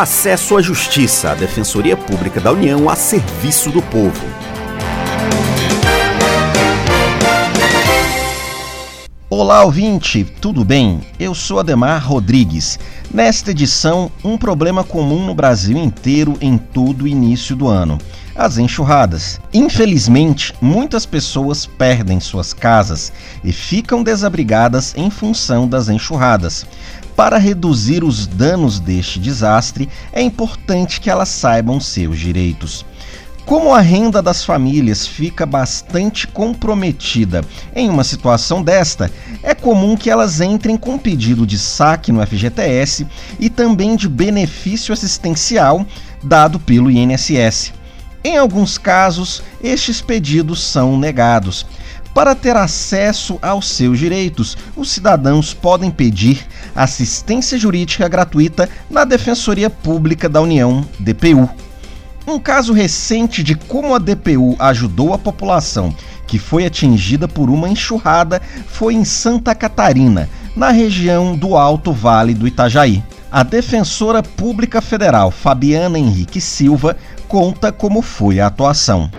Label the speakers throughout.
Speaker 1: Acesso à Justiça, a Defensoria Pública da União a serviço do povo.
Speaker 2: Olá, ouvinte, tudo bem? Eu sou Ademar Rodrigues. Nesta edição, um problema comum no Brasil inteiro em todo o início do ano as enxurradas. Infelizmente, muitas pessoas perdem suas casas e ficam desabrigadas em função das enxurradas. Para reduzir os danos deste desastre, é importante que elas saibam seus direitos. Como a renda das famílias fica bastante comprometida em uma situação desta, é comum que elas entrem com pedido de saque no FGTS e também de benefício assistencial dado pelo INSS. Em alguns casos, estes pedidos são negados. Para ter acesso aos seus direitos, os cidadãos podem pedir assistência jurídica gratuita na Defensoria Pública da União, DPU. Um caso recente de como a DPU ajudou a população que foi atingida por uma enxurrada foi em Santa Catarina, na região do Alto Vale do Itajaí. A defensora pública federal Fabiana Henrique Silva conta como foi a atuação.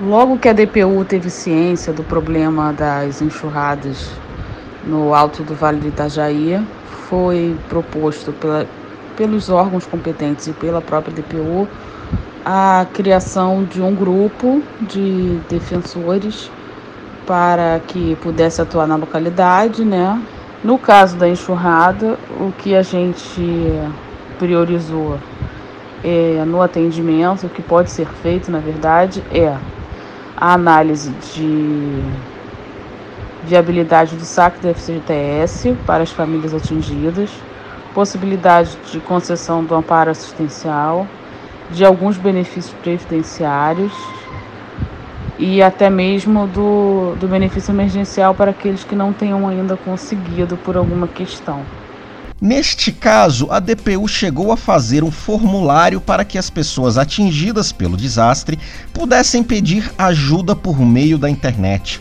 Speaker 3: Logo que a DPU teve ciência do problema das enxurradas no alto do Vale do Itajaí, foi proposto pela, pelos órgãos competentes e pela própria DPU a criação de um grupo de defensores para que pudesse atuar na localidade, né? No caso da enxurrada, o que a gente priorizou é, no atendimento, o que pode ser feito, na verdade, é a análise de viabilidade do saque do FGTS para as famílias atingidas, possibilidade de concessão do amparo assistencial, de alguns benefícios previdenciários e até mesmo do, do benefício emergencial para aqueles que não tenham ainda conseguido por alguma questão.
Speaker 2: Neste caso, a DPU chegou a fazer um formulário para que as pessoas atingidas pelo desastre pudessem pedir ajuda por meio da internet.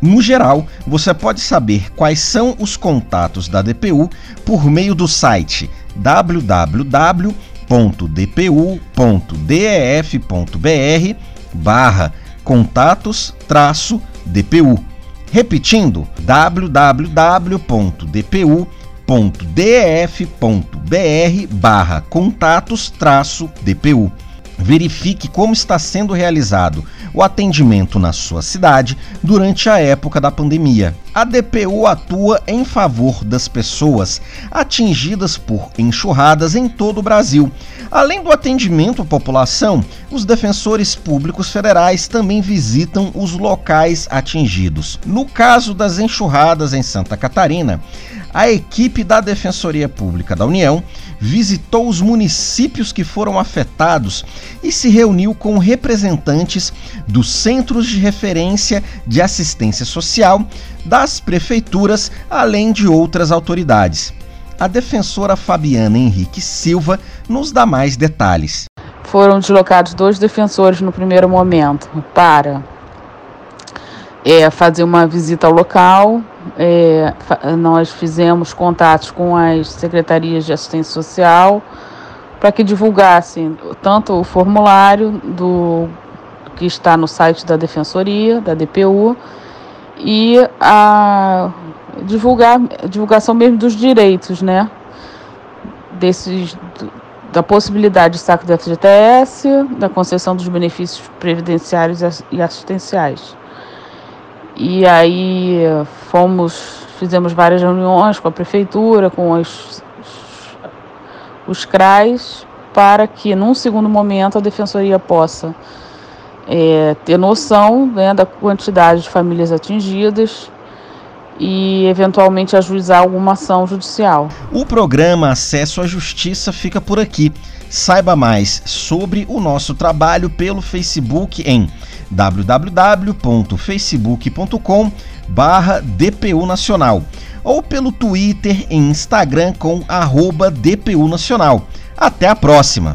Speaker 2: No geral, você pode saber quais são os contatos da DPU por meio do site www.dpu.def.br barra contatos-dpu. Repetindo, www.dpu.def.br www.def.br barra contatos-dpu. Verifique como está sendo realizado o atendimento na sua cidade durante a época da pandemia. A DPU atua em favor das pessoas atingidas por enxurradas em todo o Brasil. Além do atendimento à população, os defensores públicos federais também visitam os locais atingidos. No caso das enxurradas em Santa Catarina, a equipe da Defensoria Pública da União visitou os municípios que foram afetados e se reuniu com representantes dos centros de referência de assistência social, das prefeituras, além de outras autoridades. A defensora Fabiana Henrique Silva nos dá mais detalhes.
Speaker 3: Foram deslocados dois defensores no primeiro momento para é, fazer uma visita ao local. É, nós fizemos contatos com as secretarias de assistência social para que divulgassem tanto o formulário do que está no site da Defensoria, da DPU, e a divulgar, divulgação mesmo dos direitos, né? Desses, da possibilidade de saque do FGTS, da concessão dos benefícios previdenciários e assistenciais. E aí fomos, fizemos várias reuniões com a prefeitura, com os, os CRAs, para que num segundo momento a defensoria possa é, ter noção né, da quantidade de famílias atingidas e eventualmente ajuizar alguma ação judicial.
Speaker 2: O programa Acesso à Justiça fica por aqui. Saiba mais sobre o nosso trabalho pelo Facebook em www.facebook.com barra DPU Nacional ou pelo Twitter e Instagram com arroba DPU Nacional. Até a próxima!